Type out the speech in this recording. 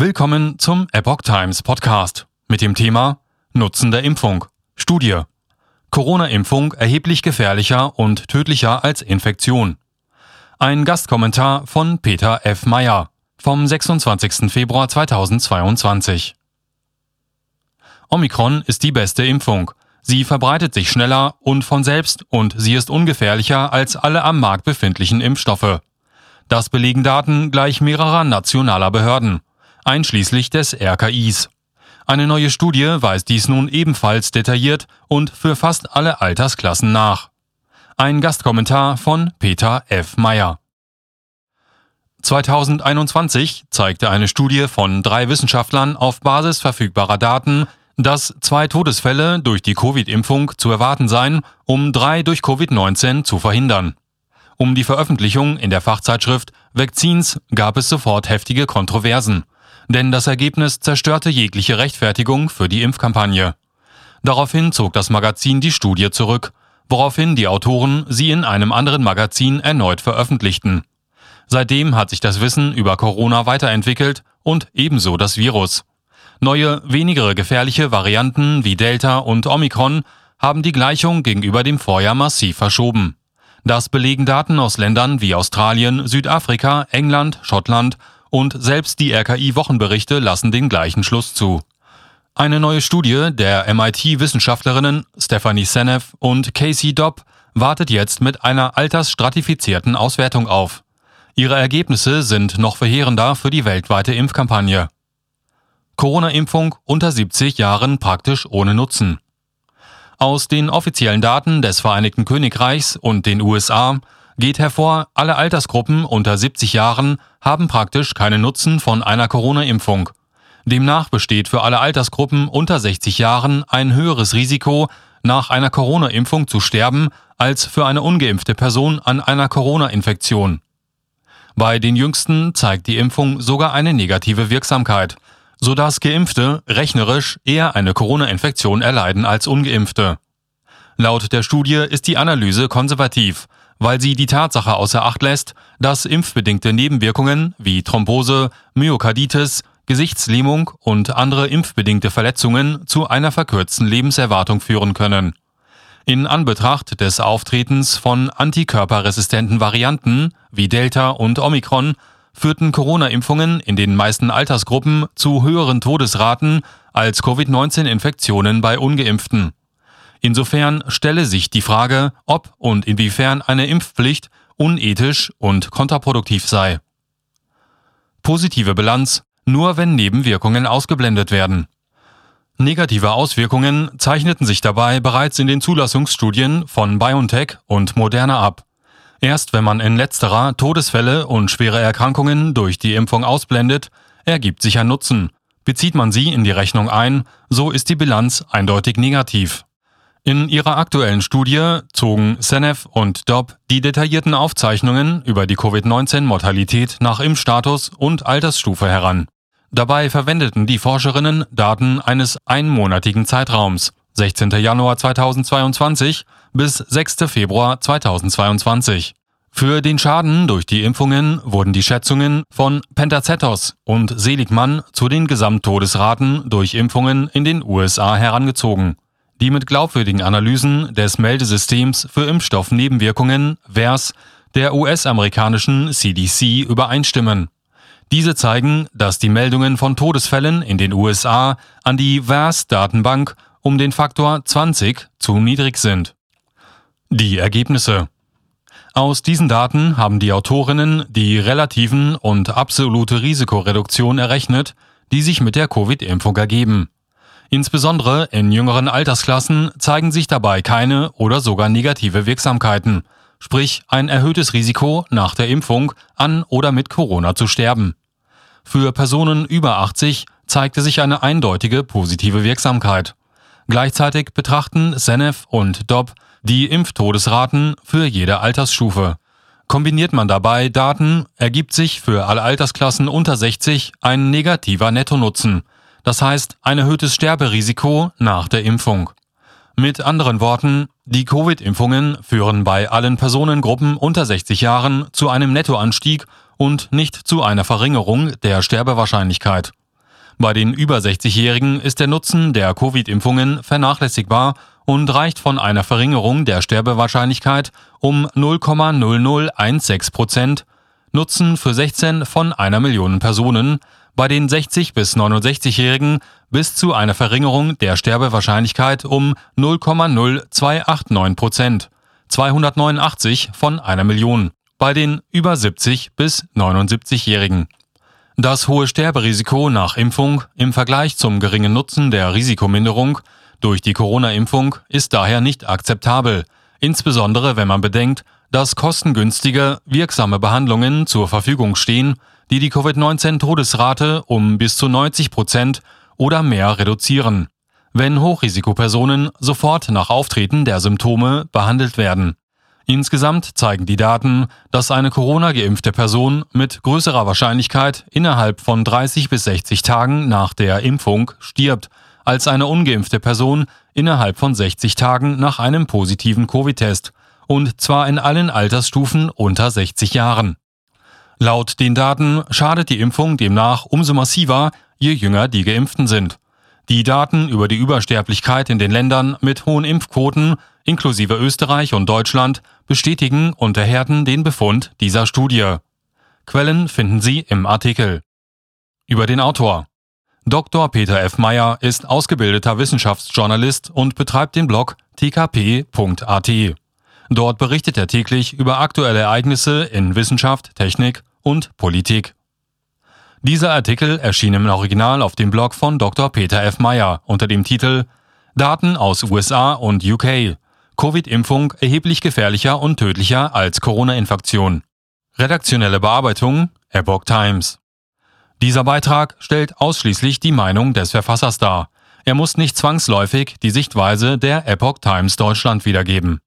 Willkommen zum Epoch Times Podcast mit dem Thema Nutzen der Impfung. Studie. Corona-Impfung erheblich gefährlicher und tödlicher als Infektion. Ein Gastkommentar von Peter F. Meyer vom 26. Februar 2022. Omikron ist die beste Impfung. Sie verbreitet sich schneller und von selbst und sie ist ungefährlicher als alle am Markt befindlichen Impfstoffe. Das belegen Daten gleich mehrerer nationaler Behörden einschließlich des RKIs. Eine neue Studie weist dies nun ebenfalls detailliert und für fast alle Altersklassen nach. Ein Gastkommentar von Peter F. Meyer. 2021 zeigte eine Studie von drei Wissenschaftlern auf Basis verfügbarer Daten, dass zwei Todesfälle durch die Covid-Impfung zu erwarten seien, um drei durch Covid-19 zu verhindern. Um die Veröffentlichung in der Fachzeitschrift Vaccines gab es sofort heftige Kontroversen denn das Ergebnis zerstörte jegliche Rechtfertigung für die Impfkampagne. Daraufhin zog das Magazin die Studie zurück, woraufhin die Autoren sie in einem anderen Magazin erneut veröffentlichten. Seitdem hat sich das Wissen über Corona weiterentwickelt und ebenso das Virus. Neue, weniger gefährliche Varianten wie Delta und Omikron haben die Gleichung gegenüber dem Vorjahr massiv verschoben. Das belegen Daten aus Ländern wie Australien, Südafrika, England, Schottland und selbst die RKI-Wochenberichte lassen den gleichen Schluss zu. Eine neue Studie der MIT-Wissenschaftlerinnen Stephanie Seneff und Casey Dobb wartet jetzt mit einer altersstratifizierten Auswertung auf. Ihre Ergebnisse sind noch verheerender für die weltweite Impfkampagne. Corona-Impfung unter 70 Jahren praktisch ohne Nutzen. Aus den offiziellen Daten des Vereinigten Königreichs und den USA geht hervor, alle Altersgruppen unter 70 Jahren haben praktisch keinen Nutzen von einer Corona-Impfung. Demnach besteht für alle Altersgruppen unter 60 Jahren ein höheres Risiko, nach einer Corona-Impfung zu sterben, als für eine ungeimpfte Person an einer Corona-Infektion. Bei den Jüngsten zeigt die Impfung sogar eine negative Wirksamkeit, sodass Geimpfte rechnerisch eher eine Corona-Infektion erleiden als ungeimpfte. Laut der Studie ist die Analyse konservativ weil sie die Tatsache außer Acht lässt, dass impfbedingte Nebenwirkungen wie Thrombose, Myokarditis, Gesichtslähmung und andere impfbedingte Verletzungen zu einer verkürzten Lebenserwartung führen können. In Anbetracht des Auftretens von antikörperresistenten Varianten wie Delta und Omikron führten Corona-Impfungen in den meisten Altersgruppen zu höheren Todesraten als Covid-19-Infektionen bei ungeimpften. Insofern stelle sich die Frage, ob und inwiefern eine Impfpflicht unethisch und kontraproduktiv sei. Positive Bilanz nur wenn Nebenwirkungen ausgeblendet werden. Negative Auswirkungen zeichneten sich dabei bereits in den Zulassungsstudien von BioNTech und Moderna ab. Erst wenn man in letzterer Todesfälle und schwere Erkrankungen durch die Impfung ausblendet, ergibt sich ein Nutzen. Bezieht man sie in die Rechnung ein, so ist die Bilanz eindeutig negativ. In ihrer aktuellen Studie zogen Seneff und Dobb die detaillierten Aufzeichnungen über die Covid-19-Mortalität nach Impfstatus und Altersstufe heran. Dabei verwendeten die Forscherinnen Daten eines einmonatigen Zeitraums, 16. Januar 2022 bis 6. Februar 2022. Für den Schaden durch die Impfungen wurden die Schätzungen von Pentacetos und Seligmann zu den Gesamttodesraten durch Impfungen in den USA herangezogen die mit glaubwürdigen Analysen des Meldesystems für Impfstoffnebenwirkungen VERS der US-amerikanischen CDC übereinstimmen. Diese zeigen, dass die Meldungen von Todesfällen in den USA an die VERS-Datenbank um den Faktor 20 zu niedrig sind. Die Ergebnisse aus diesen Daten haben die Autorinnen die relativen und absolute Risikoreduktion errechnet, die sich mit der Covid-Impfung ergeben. Insbesondere in jüngeren Altersklassen zeigen sich dabei keine oder sogar negative Wirksamkeiten, sprich ein erhöhtes Risiko, nach der Impfung an oder mit Corona zu sterben. Für Personen über 80 zeigte sich eine eindeutige positive Wirksamkeit. Gleichzeitig betrachten Seneff und Dobb die Impftodesraten für jede Altersstufe. Kombiniert man dabei Daten, ergibt sich für alle Altersklassen unter 60 ein negativer Nettonutzen, das heißt ein erhöhtes Sterberisiko nach der Impfung. Mit anderen Worten, die Covid-Impfungen führen bei allen Personengruppen unter 60 Jahren zu einem Nettoanstieg und nicht zu einer Verringerung der Sterbewahrscheinlichkeit. Bei den über 60-Jährigen ist der Nutzen der Covid-Impfungen vernachlässigbar und reicht von einer Verringerung der Sterbewahrscheinlichkeit um 0,0016 Prozent, Nutzen für 16 von einer Million Personen, bei den 60 bis 69-Jährigen bis zu einer Verringerung der Sterbewahrscheinlichkeit um 0,0289 Prozent, 289 von einer Million, bei den über 70 bis 79-Jährigen. Das hohe Sterberisiko nach Impfung im Vergleich zum geringen Nutzen der Risikominderung durch die Corona-Impfung ist daher nicht akzeptabel, insbesondere wenn man bedenkt, dass kostengünstige, wirksame Behandlungen zur Verfügung stehen, die die Covid-19-Todesrate um bis zu 90 Prozent oder mehr reduzieren, wenn Hochrisikopersonen sofort nach Auftreten der Symptome behandelt werden. Insgesamt zeigen die Daten, dass eine Corona-geimpfte Person mit größerer Wahrscheinlichkeit innerhalb von 30 bis 60 Tagen nach der Impfung stirbt, als eine ungeimpfte Person innerhalb von 60 Tagen nach einem positiven Covid-Test, und zwar in allen Altersstufen unter 60 Jahren. Laut den Daten schadet die Impfung demnach umso massiver, je jünger die Geimpften sind. Die Daten über die Übersterblichkeit in den Ländern mit hohen Impfquoten, inklusive Österreich und Deutschland, bestätigen unter Herden den Befund dieser Studie. Quellen finden Sie im Artikel. Über den Autor. Dr. Peter F. Meyer ist ausgebildeter Wissenschaftsjournalist und betreibt den Blog tkp.at. Dort berichtet er täglich über aktuelle Ereignisse in Wissenschaft, Technik und Politik. Dieser Artikel erschien im Original auf dem Blog von Dr. Peter F. Meyer unter dem Titel Daten aus USA und UK. Covid-Impfung erheblich gefährlicher und tödlicher als Corona-Infektion. Redaktionelle Bearbeitung Epoch Times. Dieser Beitrag stellt ausschließlich die Meinung des Verfassers dar. Er muss nicht zwangsläufig die Sichtweise der Epoch Times Deutschland wiedergeben.